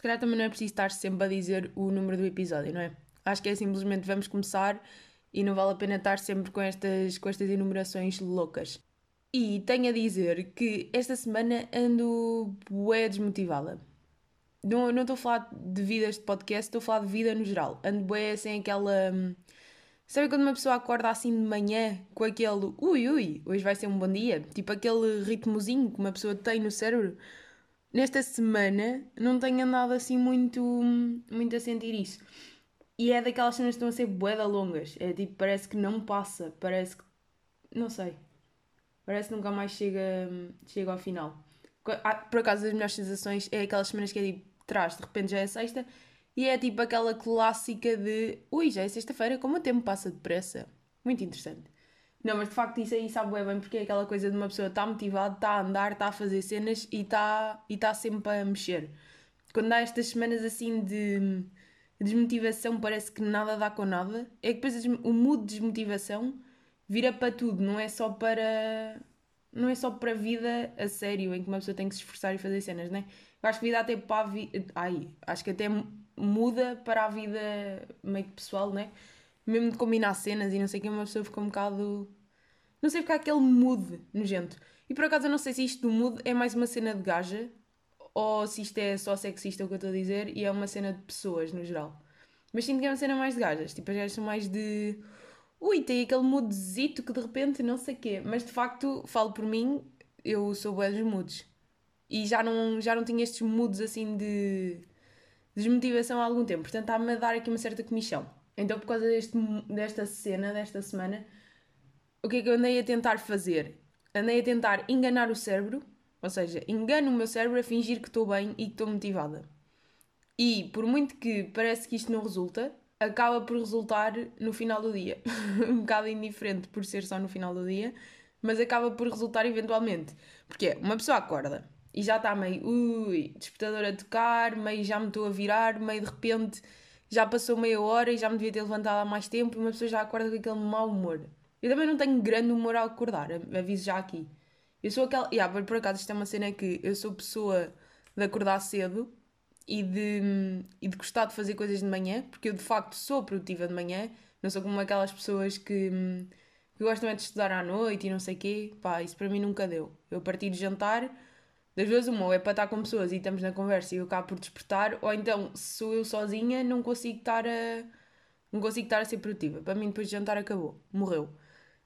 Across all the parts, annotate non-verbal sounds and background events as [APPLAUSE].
se calhar também não é preciso estar sempre a dizer o número do episódio, não é? Acho que é simplesmente vamos começar e não vale a pena estar sempre com estas, com estas enumerações loucas. E tenho a dizer que esta semana ando bué desmotivada. Não, não estou a falar de vidas de podcast, estou a falar de vida no geral. Ando bué sem aquela... Hum, sabe quando uma pessoa acorda assim de manhã com aquele ui ui, hoje vai ser um bom dia? Tipo aquele ritmozinho que uma pessoa tem no cérebro. Nesta semana não tenho andado assim muito, muito a sentir isso. E é daquelas cenas que estão a ser boeda longas. É tipo, parece que não passa. Parece que. Não sei. Parece que nunca mais chega, chega ao final. Ah, por acaso, as melhores sensações é aquelas semanas que é tipo, traz, de repente já é sexta. E é tipo aquela clássica de ui, já é sexta-feira, como o tempo passa depressa. Muito interessante. Não, mas de facto isso aí sabe bem porque é aquela coisa de uma pessoa estar tá motivada, está a andar, está a fazer cenas e está e tá sempre a mexer. Quando há estas semanas assim de desmotivação parece que nada dá com nada, é que depois o mood de desmotivação vira para tudo, não é só para. Não é só para a vida a sério, em que uma pessoa tem que se esforçar e fazer cenas, né? Eu acho que vida até para a vida. Ai, acho que até muda para a vida meio que pessoal, né? Mesmo de combinar cenas e não sei o que, uma pessoa fica um bocado. Não sei, ficar aquele mood nojento. E por acaso eu não sei se isto do mood é mais uma cena de gaja ou se isto é só sexista o que eu estou a dizer e é uma cena de pessoas no geral. Mas sinto que é uma cena mais de gajas. Tipo, as gajas são mais de. Ui, tem aquele mudezito que de repente não sei o quê. Mas de facto, falo por mim, eu sou boa dos moods. E já não, já não tinha estes moods assim de desmotivação há algum tempo. Portanto, está-me a dar aqui uma certa comissão. Então, por causa deste, desta cena, desta semana, o que é que eu andei a tentar fazer? Andei a tentar enganar o cérebro ou seja, engano o meu cérebro a fingir que estou bem e que estou motivada. E por muito que parece que isto não resulta, acaba por resultar no final do dia. [LAUGHS] um bocado indiferente por ser só no final do dia, mas acaba por resultar eventualmente. Porque é, uma pessoa acorda e já está meio, ui, despertador a tocar, meio já me estou a virar, meio de repente já passou meia hora e já me devia ter levantado há mais tempo e uma pessoa já acorda com aquele mau humor. Eu também não tenho grande humor ao acordar, aviso já aqui. Eu sou aquela. Yeah, por acaso, isto é uma cena que eu sou pessoa de acordar cedo e de, e de gostar de fazer coisas de manhã, porque eu de facto sou produtiva de manhã, não sou como aquelas pessoas que, que gostam é de estudar à noite e não sei o quê. Pá, isso para mim nunca deu. Eu a partir de jantar, das vezes uma, ou é para estar com pessoas e estamos na conversa e eu acabo por despertar, ou então, se sou eu sozinha, não consigo estar a. Não consigo estar a ser produtiva. Para mim, depois de jantar, acabou. Morreu.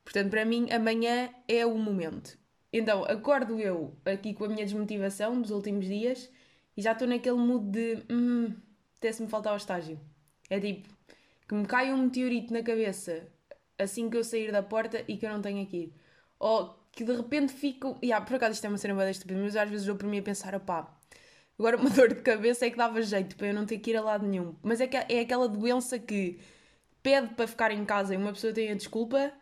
Portanto, para mim, amanhã é o momento. Então, acordo eu aqui com a minha desmotivação dos últimos dias e já estou naquele mood de hum, até-se-me faltar ao estágio. É tipo, que me cai um meteorito na cabeça assim que eu sair da porta e que eu não tenho aqui. Ou que de repente fico. Yeah, por acaso isto é uma cena bem estúpida, mas às vezes dou para mim a pensar, opá, agora uma [LAUGHS] dor de cabeça é que dava jeito para eu não ter que ir a lado nenhum. Mas é, que é aquela doença que pede para ficar em casa e uma pessoa tem a desculpa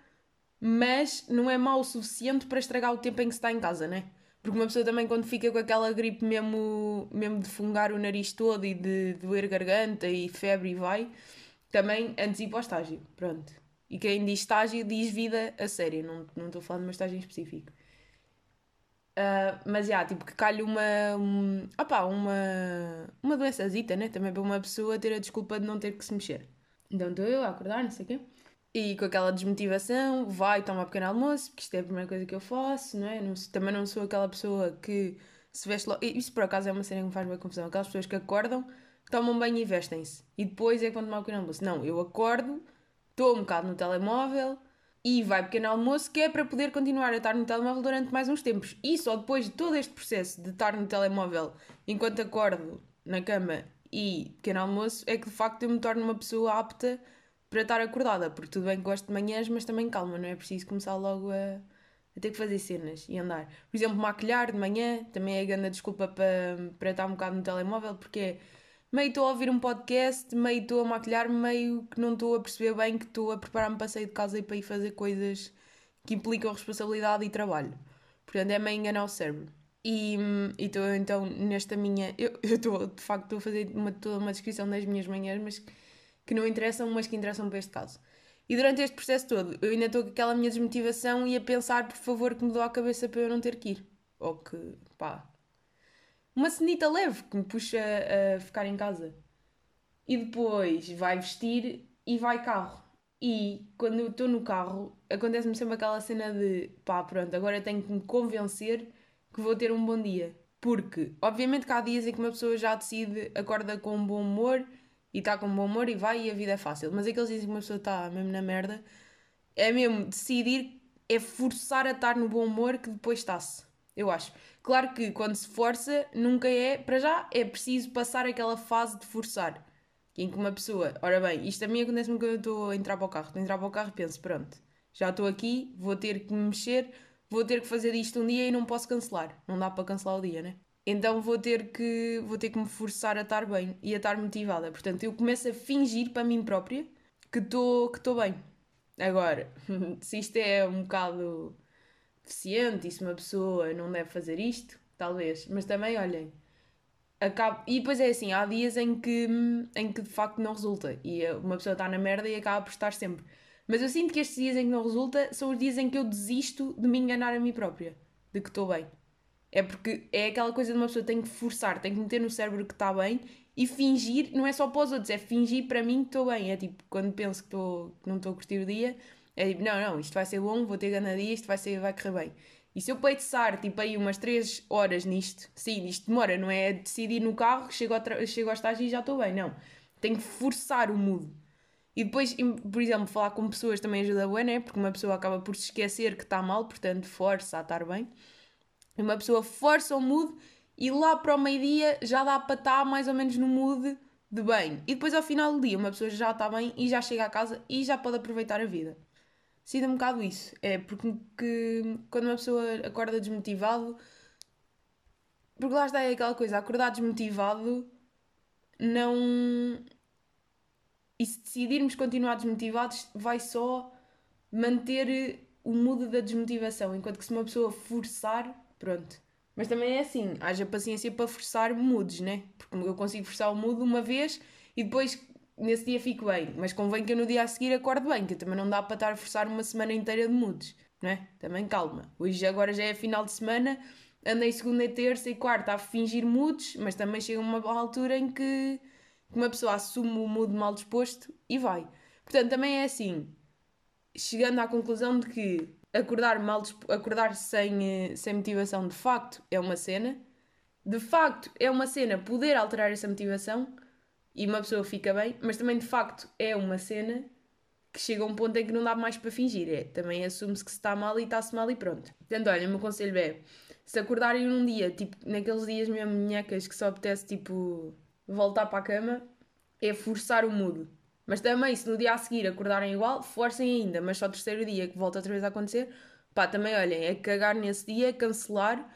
mas não é mau o suficiente para estragar o tempo em que se está em casa, né? Porque uma pessoa também, quando fica com aquela gripe mesmo, mesmo de fungar o nariz todo e de doer garganta e febre e vai, também para o estágio. Pronto. E quem diz estágio diz vida a sério, não, não estou falando de uma estágio em específico. Uh, mas já, yeah, tipo, que calha uma. Um, opa, uma. Uma doençazita, né? Também para uma pessoa ter a desculpa de não ter que se mexer. Então estou eu a acordar, não sei o quê. E com aquela desmotivação, vai tomar pequeno almoço, porque isto é a primeira coisa que eu faço, não é? Não, também não sou aquela pessoa que se veste logo. Isso por acaso é uma cena que me faz bem confusão. Aquelas pessoas que acordam, tomam banho e vestem-se. E depois é quando tomar o pequeno almoço. Não, eu acordo, estou um bocado no telemóvel e vai pequeno almoço, que é para poder continuar a estar no telemóvel durante mais uns tempos. E só depois de todo este processo de estar no telemóvel enquanto acordo na cama e pequeno almoço, é que de facto eu me torno uma pessoa apta para estar acordada, porque tudo bem que gosto de manhãs, mas também calma, não é preciso começar logo a, a ter que fazer cenas e andar. Por exemplo, maquilhar de manhã também é grande desculpa para, para estar um bocado no telemóvel, porque é meio estou a ouvir um podcast, meio estou a maquilhar, meio que não estou a perceber bem que estou a preparar-me para sair de casa e para ir fazer coisas que implicam responsabilidade e trabalho. Portanto, é meio enganar o cérebro. E estou então nesta minha. [LAUGHS] Eu estou, de facto, estou a fazer uma, toda uma descrição das minhas manhãs, mas que não interessam, mas que interessam para este caso. E durante este processo todo, eu ainda estou com aquela minha desmotivação e a pensar, por favor, que me dou a cabeça para eu não ter que ir. Ou que, pá, uma cenita leve que me puxa a ficar em casa. E depois vai vestir e vai carro. E quando eu estou no carro, acontece-me sempre aquela cena de pá, pronto, agora tenho que me convencer que vou ter um bom dia. Porque, obviamente, que há dias em que uma pessoa já decide, acorda com um bom humor e está com um bom humor e vai e a vida é fácil. Mas aqueles dias em que uma pessoa está mesmo na merda, é mesmo decidir, é forçar a estar no bom humor que depois está-se. Eu acho. Claro que quando se força, nunca é, para já, é preciso passar aquela fase de forçar. Em que uma pessoa, ora bem, isto a mim acontece-me quando eu estou a entrar para o carro. Estou a entrar para o carro e penso, pronto, já estou aqui, vou ter que me mexer, vou ter que fazer isto um dia e não posso cancelar. Não dá para cancelar o dia, né? Então vou ter que vou ter que me forçar a estar bem e a estar motivada. Portanto, eu começo a fingir para mim própria que estou que bem. Agora, [LAUGHS] se isto é um bocado deficiente e se uma pessoa não deve fazer isto, talvez. Mas também, olhem, acaba... e depois é assim, há dias em que, em que de facto não resulta e uma pessoa está na merda e acaba por estar sempre. Mas eu sinto que estes dias em que não resulta são os dias em que eu desisto de me enganar a mim própria, de que estou bem. É porque é aquela coisa de uma pessoa tem que forçar, tem que meter no cérebro que está bem e fingir, não é só para os outros, é fingir para mim que estou bem. É tipo, quando penso que, estou, que não estou a curtir o dia, é tipo, não, não, isto vai ser bom, vou ter gana dia, isto vai, ser, vai correr bem. E se eu peitsar, tipo, aí umas 3 horas nisto, sim, isto demora, não é decidir no carro, chego ao, chego ao estágio e já estou bem, não. Tenho que forçar o mood. E depois, por exemplo, falar com pessoas também ajuda bem, né? Porque uma pessoa acaba por se esquecer que está mal, portanto, força a estar bem. E uma pessoa força o mood e lá para o meio-dia já dá para estar mais ou menos no mood de bem. E depois ao final do dia uma pessoa já está bem e já chega a casa e já pode aproveitar a vida. Sinto um bocado isso. É porque que, quando uma pessoa acorda desmotivado. Porque lá está é aquela coisa, acordar desmotivado não. E se decidirmos continuar desmotivados, vai só manter o mood da desmotivação. Enquanto que se uma pessoa forçar, pronto. Mas também é assim, haja paciência para forçar moods, né? Porque eu consigo forçar o mood uma vez e depois nesse dia fico bem, mas convém que eu no dia a seguir acorde bem, que também não dá para estar a forçar uma semana inteira de moods, não é? Também calma. Hoje agora já é final de semana, andei segunda e terça e quarta a fingir moods, mas também chega uma altura em que uma pessoa assume o mood mal disposto e vai. Portanto, também é assim, chegando à conclusão de que acordar mal acordar sem, eh, sem motivação de facto é uma cena, de facto é uma cena poder alterar essa motivação e uma pessoa fica bem, mas também de facto é uma cena que chega a um ponto em que não dá mais para fingir. É, também assume-se que se está mal e está-se mal e pronto. Portanto, olha, o meu conselho é: se acordarem num dia, tipo, naqueles dias mesmo minhecas que só apetece, tipo, voltar para a cama, é forçar o mudo. Mas também, se no dia a seguir acordarem igual, forcem ainda, mas só o terceiro dia que volta outra vez a acontecer, pá, também olhem, é cagar nesse dia, cancelar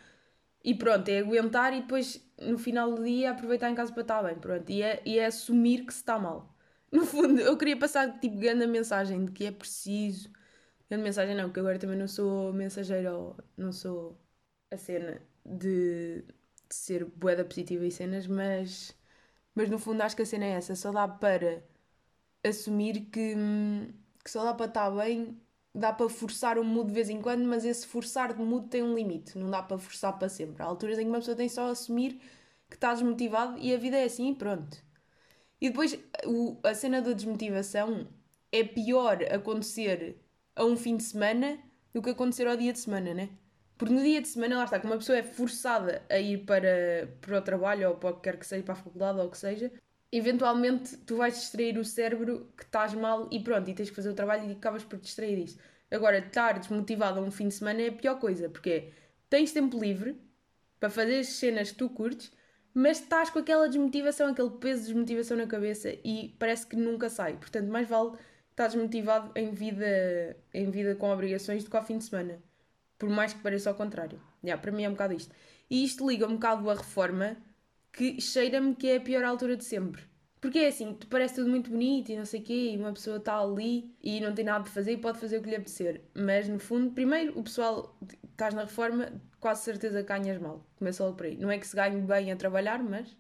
e pronto, é aguentar e depois no final do dia aproveitar em casa para estar bem, pronto. E é, e é assumir que se está mal. [LAUGHS] No fundo, eu queria passar tipo grande mensagem de que é preciso. Grande mensagem não, que agora também não sou mensageira ou não sou a cena de, de ser boeda positiva e cenas, mas, mas no fundo acho que a cena é essa, só dá para assumir que, que só dá para estar bem dá para forçar o mood de vez em quando, mas esse forçar de mood tem um limite, não dá para forçar para sempre. Há alturas em que uma pessoa tem só a assumir que está desmotivado e a vida é assim e pronto. E depois o, a cena da desmotivação é pior acontecer a um fim de semana do que acontecer ao dia de semana, né? Porque no dia de semana, lá está, que uma pessoa é forçada a ir para, para o trabalho ou para o que quer que seja, para a faculdade ou o que seja, eventualmente tu vais distrair o cérebro que estás mal e pronto, e tens que fazer o trabalho e acabas por distrair isso. Agora, estar desmotivado a um fim de semana é a pior coisa, porque tens tempo livre para fazer as cenas que tu curtes, mas estás com aquela desmotivação, aquele peso de desmotivação na cabeça e parece que nunca sai. Portanto, mais vale estar desmotivado em vida, em vida com obrigações do que ao fim de semana. Por mais que pareça ao contrário. Yeah, para mim é um bocado isto. E isto liga um bocado à reforma que cheira-me que é a pior altura de sempre. Porque é assim, parece tudo muito bonito e não sei o quê, e uma pessoa está ali e não tem nada de fazer e pode fazer o que lhe apetecer. Mas no fundo, primeiro, o pessoal, estás na reforma, quase certeza que ganhas mal. Começa logo por aí. Não é que se ganhe bem a trabalhar, mas,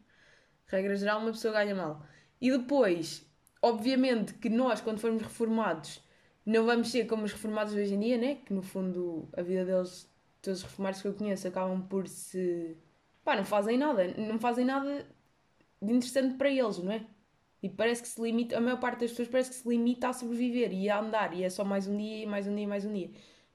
regra geral, uma pessoa ganha mal. E depois, obviamente que nós, quando formos reformados, não vamos ser como os reformados hoje em dia, né? Que no fundo a vida deles, todos os reformados que eu conheço, acabam por se pá, não fazem nada, não fazem nada de interessante para eles, não é? E parece que se limita, a maior parte das pessoas parece que se limita a sobreviver e a andar, e é só mais um dia, mais um dia, mais um dia.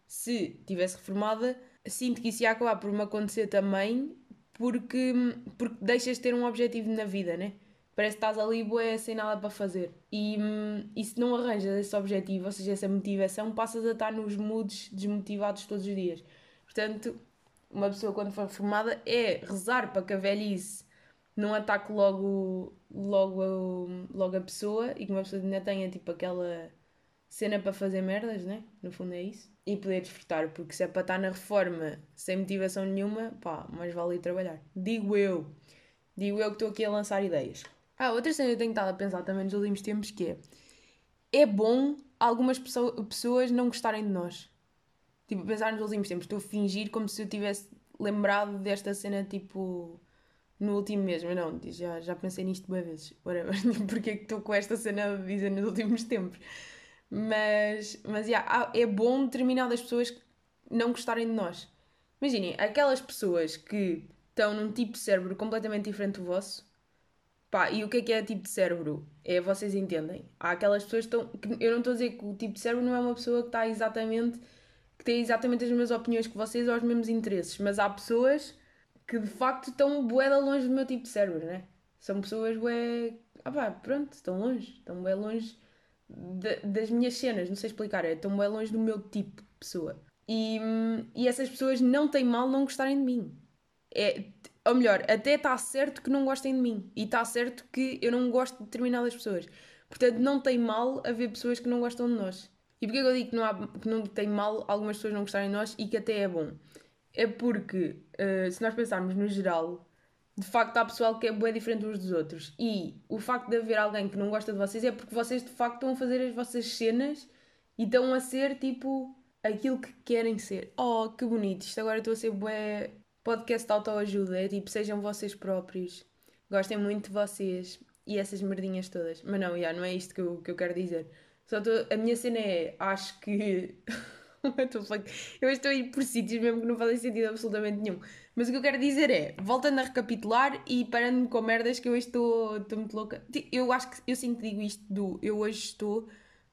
Se tivesse reformada, sinto que isso ia acabar por me acontecer também, porque, porque deixas de ter um objetivo na vida, né? Parece que estás ali bué, sem nada para fazer. E, e se não arranjas esse objetivo, ou seja, essa motivação, passas a estar nos moods desmotivados todos os dias. Portanto, uma pessoa quando for reformada é rezar para que a velhice não ataque logo, logo, logo a pessoa e que uma pessoa ainda tenha tipo aquela cena para fazer merdas, né? No fundo é isso. E poder desfrutar, porque se é para estar na reforma sem motivação nenhuma, pá, mais vale ir trabalhar. Digo eu. Digo eu que estou aqui a lançar ideias. Ah, outra cena que eu tenho estado a pensar também nos últimos tempos que é é bom algumas pessoas não gostarem de nós. Tipo, pensar nos últimos tempos, estou a fingir como se eu tivesse lembrado desta cena tipo no último mês, mas não, já, já pensei nisto boas vezes, whatever, [LAUGHS] porque é que estou com esta cena a dizer nos últimos tempos. Mas, mas yeah, é bom determinadas pessoas não gostarem de nós. Imaginem, aquelas pessoas que estão num tipo de cérebro completamente diferente do vosso, pá, e o que é que é tipo de cérebro? É, vocês entendem. Há aquelas pessoas que estão. Que eu não estou a dizer que o tipo de cérebro não é uma pessoa que está exatamente. Que tem exatamente as mesmas opiniões que vocês ou os mesmos interesses, mas há pessoas que de facto estão bué longe do meu tipo de cérebro, né? São pessoas bué. Ah pá, pronto, estão longe, estão bué longe de, das minhas cenas, não sei explicar, é, estão bué longe do meu tipo de pessoa. E, e essas pessoas não têm mal não gostarem de mim. É, ou melhor, até está certo que não gostem de mim. E está certo que eu não gosto de determinadas pessoas. Portanto, não tem mal haver pessoas que não gostam de nós. E porquê que eu digo que não, há, que não tem mal algumas pessoas não gostarem de nós e que até é bom? É porque, uh, se nós pensarmos no geral, de facto há pessoal que é bem diferente uns dos outros. E o facto de haver alguém que não gosta de vocês é porque vocês de facto estão a fazer as vossas cenas e estão a ser tipo aquilo que querem ser. Oh, que bonito! Isto agora estou a ser bué podcast de autoajuda. É tipo, sejam vocês próprios, gostem muito de vocês e essas merdinhas todas. Mas não, já, não é isto que eu, que eu quero dizer. Tô, a minha cena é, acho que. [LAUGHS] eu estou a ir por sítios mesmo que não fazem sentido absolutamente nenhum. Mas o que eu quero dizer é, voltando a recapitular e parando-me com merdas que eu hoje estou, estou muito louca. Eu acho que eu sempre digo isto do eu hoje estou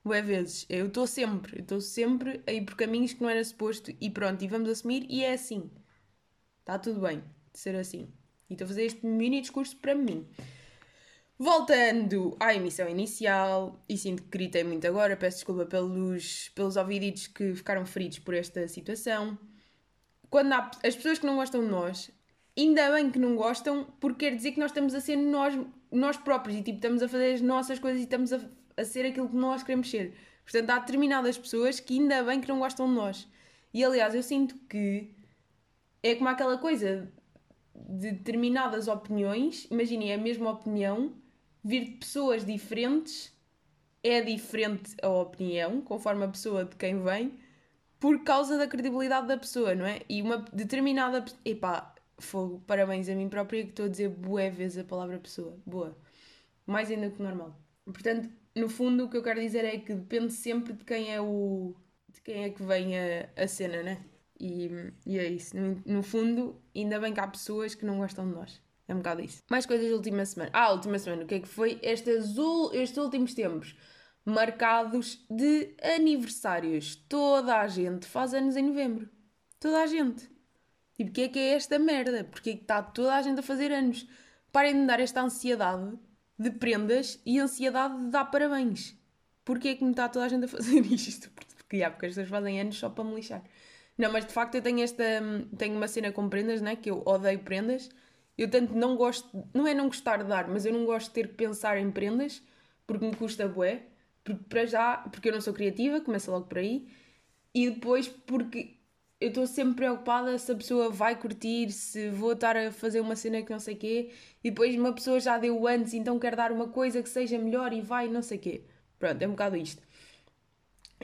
boas vezes. Eu estou sempre, eu estou sempre a ir por caminhos que não era suposto e pronto, e vamos assumir e é assim. Está tudo bem de ser assim. E estou a fazer este mini discurso para mim. Voltando à emissão inicial, e sinto que gritei muito agora, peço desculpa pelos, pelos ouviditos que ficaram feridos por esta situação. Quando há as pessoas que não gostam de nós, ainda bem que não gostam, porque quer dizer que nós estamos a ser nós, nós próprios e tipo, estamos a fazer as nossas coisas e estamos a, a ser aquilo que nós queremos ser. Portanto, há determinadas pessoas que ainda bem que não gostam de nós. E aliás, eu sinto que é como aquela coisa de determinadas opiniões, imaginem a mesma opinião, vir de pessoas diferentes, é diferente a opinião, conforme a pessoa de quem vem, por causa da credibilidade da pessoa, não é? E uma determinada. Epá, fogo, parabéns a mim própria que estou a dizer bué vezes a palavra pessoa. Boa. Mais ainda que normal. Portanto, no fundo, o que eu quero dizer é que depende sempre de quem é o. de quem é que vem a, a cena, né? E, e é isso. No, no fundo, ainda bem que há pessoas que não gostam de nós. É um bocado isso. Mais coisas da última semana. Ah, última semana. O que é que foi? Estes, estes últimos tempos marcados de aniversários. Toda a gente faz anos em novembro. Toda a gente. Tipo, o que é que é esta merda? Porque é que está toda a gente a fazer anos? Parem de me dar esta ansiedade de prendas e ansiedade de dar parabéns. Porquê é que me está toda a gente a fazer [LAUGHS] isto? Porque, já, porque as pessoas fazem anos só para me lixar. Não, mas de facto eu tenho esta. Tenho uma cena com prendas, né? Que eu odeio prendas. Eu tanto não gosto. Não é não gostar de dar, mas eu não gosto de ter que pensar em prendas porque me custa bué. Porque para já, porque eu não sou criativa, começa logo por aí. E depois porque eu estou sempre preocupada se a pessoa vai curtir, se vou estar a fazer uma cena que não sei quê. E depois uma pessoa já deu antes, então quer dar uma coisa que seja melhor e vai, não sei quê. Pronto, é um bocado isto.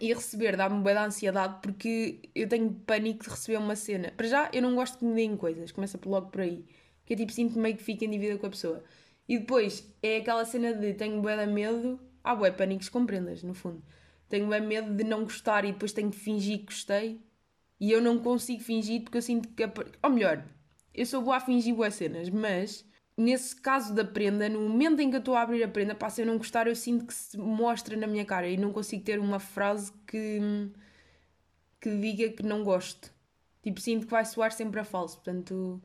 E receber dá-me bem da ansiedade porque eu tenho pânico de receber uma cena. Para já, eu não gosto que me deem coisas, começa logo por aí. Que eu tipo sinto meio que fico em dívida com a pessoa. E depois é aquela cena de tenho bué de medo. Ah, bué, pânicos com prendas, no fundo. Tenho bué medo de não gostar e depois tenho que fingir que gostei. E eu não consigo fingir porque eu sinto que. Ou melhor, eu sou boa a fingir boas cenas, mas nesse caso da prenda, no momento em que eu estou a abrir a prenda, para se eu não gostar, eu sinto que se mostra na minha cara e não consigo ter uma frase que, que diga que não gosto. Tipo, sinto que vai soar sempre a falso. Portanto,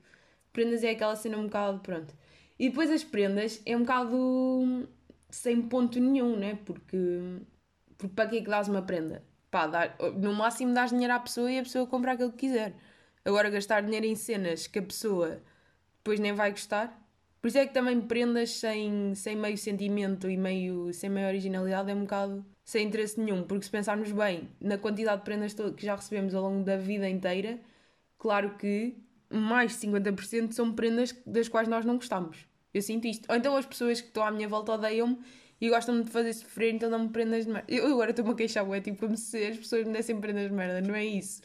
prendas é aquela cena um bocado, pronto. E depois as prendas é um bocado sem ponto nenhum, né? Porque, porque para que é que dás uma prenda? Pá, dar, no máximo dás dinheiro à pessoa e a pessoa compra aquilo que quiser. Agora gastar dinheiro em cenas que a pessoa depois nem vai gostar. Por isso é que também prendas sem, sem meio sentimento e meio sem meio originalidade é um bocado sem interesse nenhum. Porque se pensarmos bem na quantidade de prendas que já recebemos ao longo da vida inteira, claro que mais de 50% são prendas das quais nós não gostamos. Eu sinto isto. Ou então as pessoas que estão à minha volta odeiam-me e gostam de fazer sofrer, então dão-me prendas de merda. Eu agora estou-me a queixar, é tipo como se as pessoas me dessem prendas de merda, não é isso.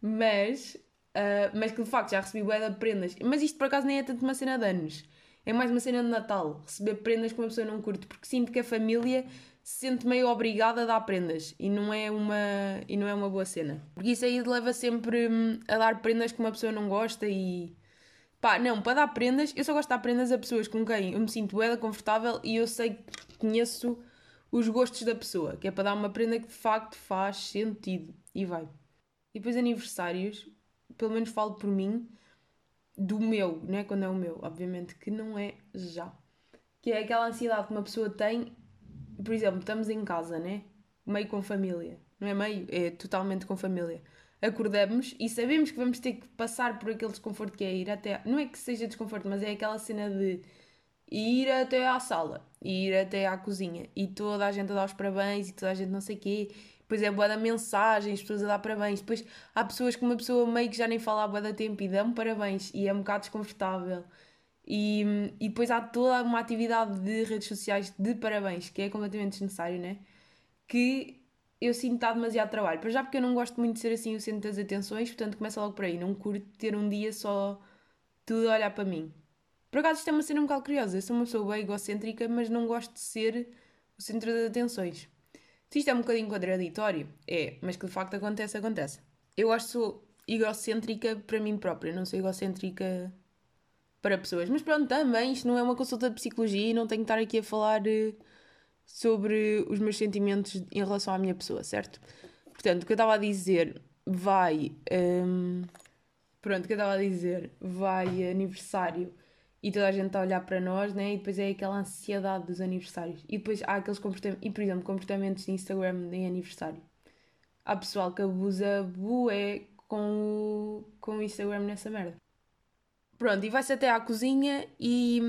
Mas, uh, mas que de facto já recebi bué de prendas. Mas isto por acaso nem é tanto uma cena de anos. É mais uma cena de Natal. Receber prendas que uma pessoa não curte, porque sinto que a família se sente meio obrigada a dar prendas e não é uma, e não é uma boa cena. Porque isso aí leva sempre hum, a dar prendas que uma pessoa não gosta e Pá, não, para dar prendas, eu só gosto de dar prendas a pessoas com quem eu me sinto bem confortável e eu sei que conheço os gostos da pessoa, que é para dar uma prenda que de facto faz sentido. E vai. E depois aniversários, pelo menos falo por mim, do meu, né? Quando é o meu, obviamente que não é já. Que é aquela ansiedade que uma pessoa tem, por exemplo, estamos em casa, né? Meio com família. Não é meio, é totalmente com família acordamos e sabemos que vamos ter que passar por aquele desconforto que é ir até. Não é que seja desconforto, mas é aquela cena de ir até à sala, ir até à cozinha e toda a gente a dar os parabéns e toda a gente não sei o quê. Depois é boa da mensagem, as pessoas a dar parabéns. Depois há pessoas que uma pessoa meio que já nem fala há boa da tempo e dão parabéns e é um bocado desconfortável. E, e depois há toda uma atividade de redes sociais de parabéns, que é completamente desnecessário, né? Que eu sinto está demasiado trabalho. Para já porque eu não gosto muito de ser assim o centro das atenções, portanto começa logo por aí. Não curto ter um dia só tudo a olhar para mim. Por acaso isto é uma cena um bocado curiosa. Eu sou uma pessoa bem egocêntrica, mas não gosto de ser o centro das atenções. Se isto é um bocadinho contraditório, é, mas que de facto acontece, acontece. Eu acho que sou egocêntrica para mim própria, não sou egocêntrica para pessoas. Mas pronto, também isto não é uma consulta de psicologia e não tenho que estar aqui a falar. Uh, sobre os meus sentimentos em relação à minha pessoa, certo? Portanto, o que eu estava a dizer vai. Um, pronto, o que eu estava a dizer vai aniversário e toda a gente está a olhar para nós, né? E depois é aquela ansiedade dos aniversários. E depois há aqueles comportamentos, e por exemplo, comportamentos de Instagram em aniversário. Há pessoal que abusa bué com o, com o Instagram nessa merda. Pronto, e vai-se até à cozinha e,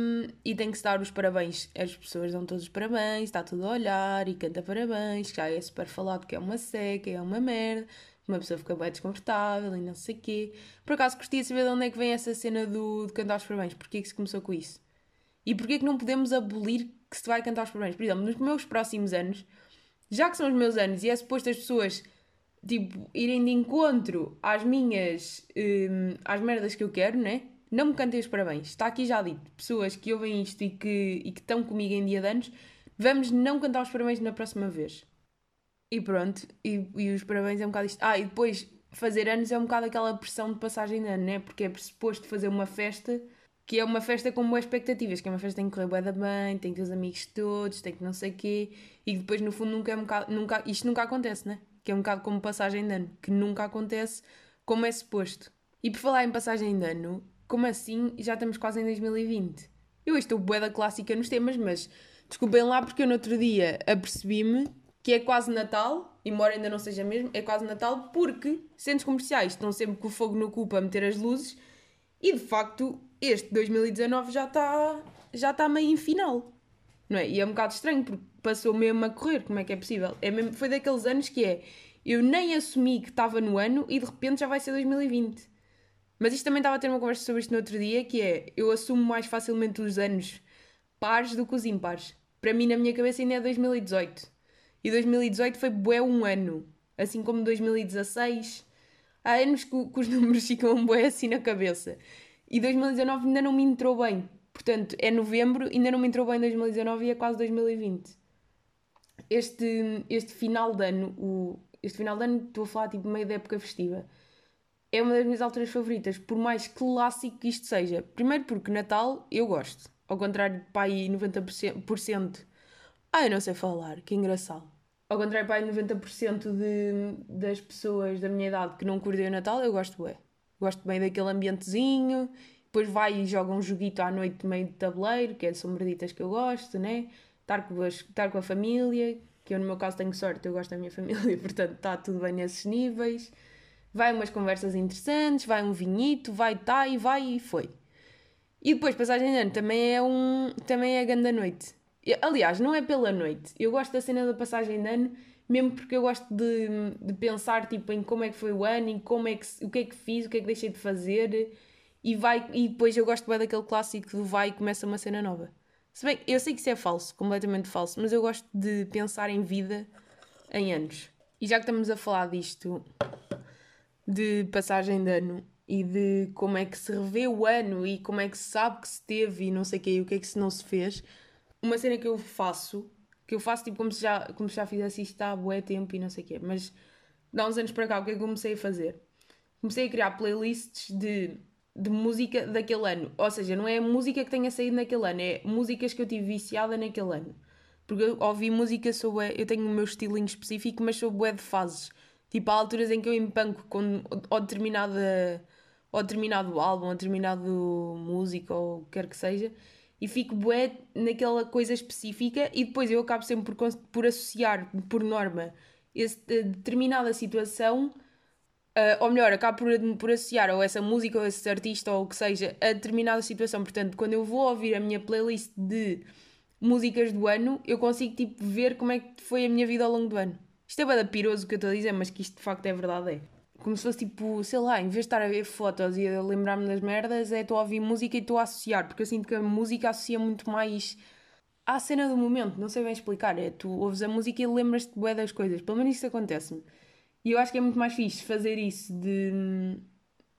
e tem que se dar os parabéns. As pessoas dão todos os parabéns, está tudo a olhar e canta parabéns, já é super falado que é uma seca, é uma merda, uma pessoa fica bem desconfortável e não sei o quê. Por acaso gostaria de saber de onde é que vem essa cena do, de cantar os parabéns, porquê é que se começou com isso? E porquê é que não podemos abolir que se vai cantar os parabéns? Por exemplo, nos meus próximos anos, já que são os meus anos e é suposto as pessoas tipo, irem de encontro às minhas, hum, às merdas que eu quero, né? Não me cantem os parabéns. Está aqui já dito. Pessoas que ouvem isto e que, e que estão comigo em dia de anos, vamos não cantar os parabéns na próxima vez. E pronto, e, e os parabéns é um bocado isto. Ah, e depois fazer anos é um bocado aquela pressão de passagem de ano, né? Porque é pressuposto fazer uma festa que é uma festa com boas expectativas, que é uma festa que tem que correr bué bem, tem que ter os amigos todos, tem que não sei quê, e depois no fundo nunca é um bocado, nunca, isto nunca acontece, né? Que é um bocado como passagem de ano, que nunca acontece como é suposto. E por falar em passagem de ano, como assim? Já estamos quase em 2020. Eu estou bué da clássica nos temas, mas desculpem lá porque eu no outro dia apercebi-me que é quase Natal, embora ainda não seja mesmo, é quase Natal porque centros comerciais estão sempre com o fogo no cu para meter as luzes e de facto este 2019 já está já está meio em final. Não é? E é um bocado estranho porque passou mesmo a correr, como é que é possível? É mesmo, foi daqueles anos que é eu nem assumi que estava no ano e de repente já vai ser 2020. Mas isto também estava a ter uma conversa sobre isto no outro dia, que é, eu assumo mais facilmente os anos pares do que os ímpares. Para mim, na minha cabeça, ainda é 2018. E 2018 foi bué um ano. Assim como 2016. Há anos que, que os números [LAUGHS] ficam bué assim na cabeça. E 2019 ainda não me entrou bem. Portanto, é novembro, ainda não me entrou bem 2019 e é quase 2020. Este, este final de ano, o, este final de ano estou a falar tipo meio da época festiva é uma das minhas alturas favoritas, por mais clássico que isto seja. Primeiro porque Natal eu gosto. Ao contrário de pai 90%. Ah, não sei falar, que engraçado. Ao contrário de pai 90% de, das pessoas da minha idade que não curtem o Natal, eu gosto bem. Gosto bem daquele ambientezinho. Depois vai e joga um joguito à noite meio de tabuleiro, que é de sombreditas que eu gosto, né? Estar com, as, estar com a família, que eu no meu caso tenho sorte, eu gosto da minha [LAUGHS] família, portanto está tudo bem nesses níveis. Vai umas conversas interessantes, vai um vinhito, vai tá e vai e foi. E depois, passagem de ano, também é um. também é a grande noite. Aliás, não é pela noite. Eu gosto da cena da passagem de ano, mesmo porque eu gosto de, de pensar tipo, em como é que foi o ano, em como é que, o que é que fiz, o que é que deixei de fazer. E, vai, e depois eu gosto bem daquele clássico do vai e começa uma cena nova. Se bem, eu sei que isso é falso, completamente falso, mas eu gosto de pensar em vida em anos. E já que estamos a falar disto, de passagem de ano e de como é que se revê o ano e como é que se sabe que se teve e não sei o que e o que é que se não se fez, uma cena que eu faço, que eu faço tipo como se já, como se já fizesse isto há bué tempo e não sei o quê, mas dá uns anos para cá, o que é que eu comecei a fazer? Comecei a criar playlists de de música daquele ano. Ou seja, não é música que tenha saído naquele ano, é músicas que eu tive viciada naquele ano. Porque eu ouvi música, sou eu tenho o meu estilinho específico, mas sou bué de fases. Tipo, há alturas em que eu empanco com ou determinada ou determinado álbum, ou determinado música, ou o que quer que seja, e fico bué naquela coisa específica e depois eu acabo sempre por, por associar, por norma, esse, determinada situação Uh, ou melhor, acabo por, por associar ou essa música ou esse artista ou o que seja a determinada situação. Portanto, quando eu vou ouvir a minha playlist de músicas do ano, eu consigo tipo ver como é que foi a minha vida ao longo do ano. Isto é bada piroso o que eu estou a dizer, mas que isto de facto é verdade. É. Como se fosse tipo, sei lá, em vez de estar a ver fotos e a lembrar-me das merdas, é estou a ouvir música e estou a associar, porque eu sinto que a música associa muito mais à cena do momento, não sei bem explicar. É tu ouves a música e lembras-te bué das coisas, pelo menos isso acontece-me. E eu acho que é muito mais fixe fazer isso de,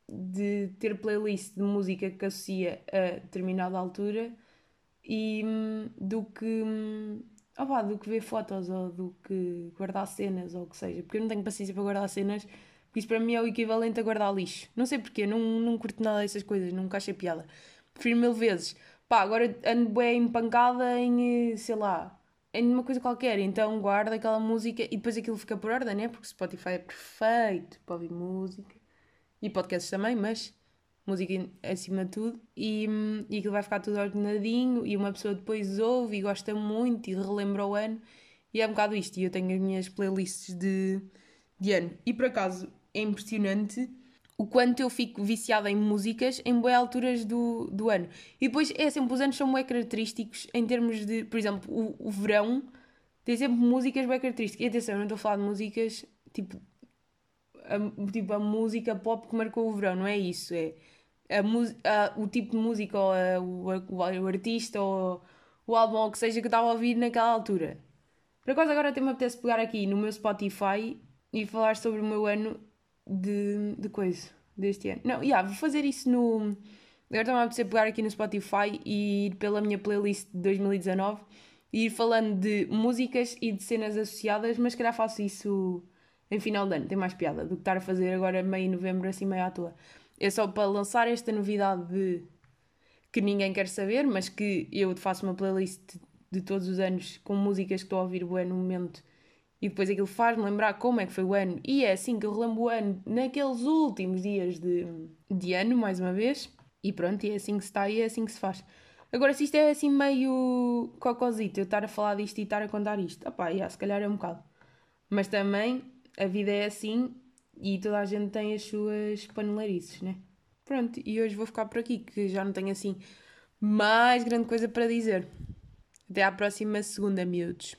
de ter playlist de música que associa a determinada altura e do que opa, do que ver fotos ou do que guardar cenas ou o que seja, porque eu não tenho paciência para guardar cenas, porque isso para mim é o equivalente a guardar lixo. Não sei porquê, não, não curto nada dessas coisas, nunca achei piada. Prefiro mil vezes. Pá, agora ando bem empancada em, sei lá, em uma coisa qualquer, então guarda aquela música e depois aquilo fica por ordem, né? Porque Spotify é perfeito para ouvir música e podcasts também, mas música acima de tudo e, e aquilo vai ficar tudo ordenadinho e uma pessoa depois ouve e gosta muito e relembra o ano e é um bocado isto. E eu tenho as minhas playlists de, de ano. E por acaso é impressionante o quanto eu fico viciada em músicas em boas alturas do, do ano. E depois, é sempre, os anos são bem característicos em termos de, por exemplo, o, o verão tem sempre músicas bem características. E atenção, eu não estou a falar de músicas tipo a, tipo a música pop que marcou o verão, não é isso. É a, a, o tipo de música ou a, o, o, artista ou o álbum ou o que seja que estava a ouvir naquela altura. Por acaso agora até me apetece pegar aqui no meu Spotify e falar sobre o meu ano de, de coisa deste ano. Não, yeah, vou fazer isso no. Agora estava a apetecer pegar aqui no Spotify e ir pela minha playlist de 2019 e ir falando de músicas e de cenas associadas, mas calhar faço isso em final de ano, tem mais piada do que estar a fazer agora meio novembro, assim meio à toa. É só para lançar esta novidade de que ninguém quer saber, mas que eu faço uma playlist de todos os anos com músicas que estou a ouvir bem no momento e depois aquilo faz-me lembrar como é que foi o ano. E é assim que eu relembro o ano naqueles últimos dias de, de ano, mais uma vez. E pronto, e é assim que se está e é assim que se faz. Agora, se isto é assim meio cocosito, eu estar a falar disto e estar a contar isto, opá, yeah, se calhar é um bocado. Mas também a vida é assim e toda a gente tem as suas paneleirices, né? Pronto, e hoje vou ficar por aqui, que já não tenho assim mais grande coisa para dizer. Até à próxima segunda, miúdos.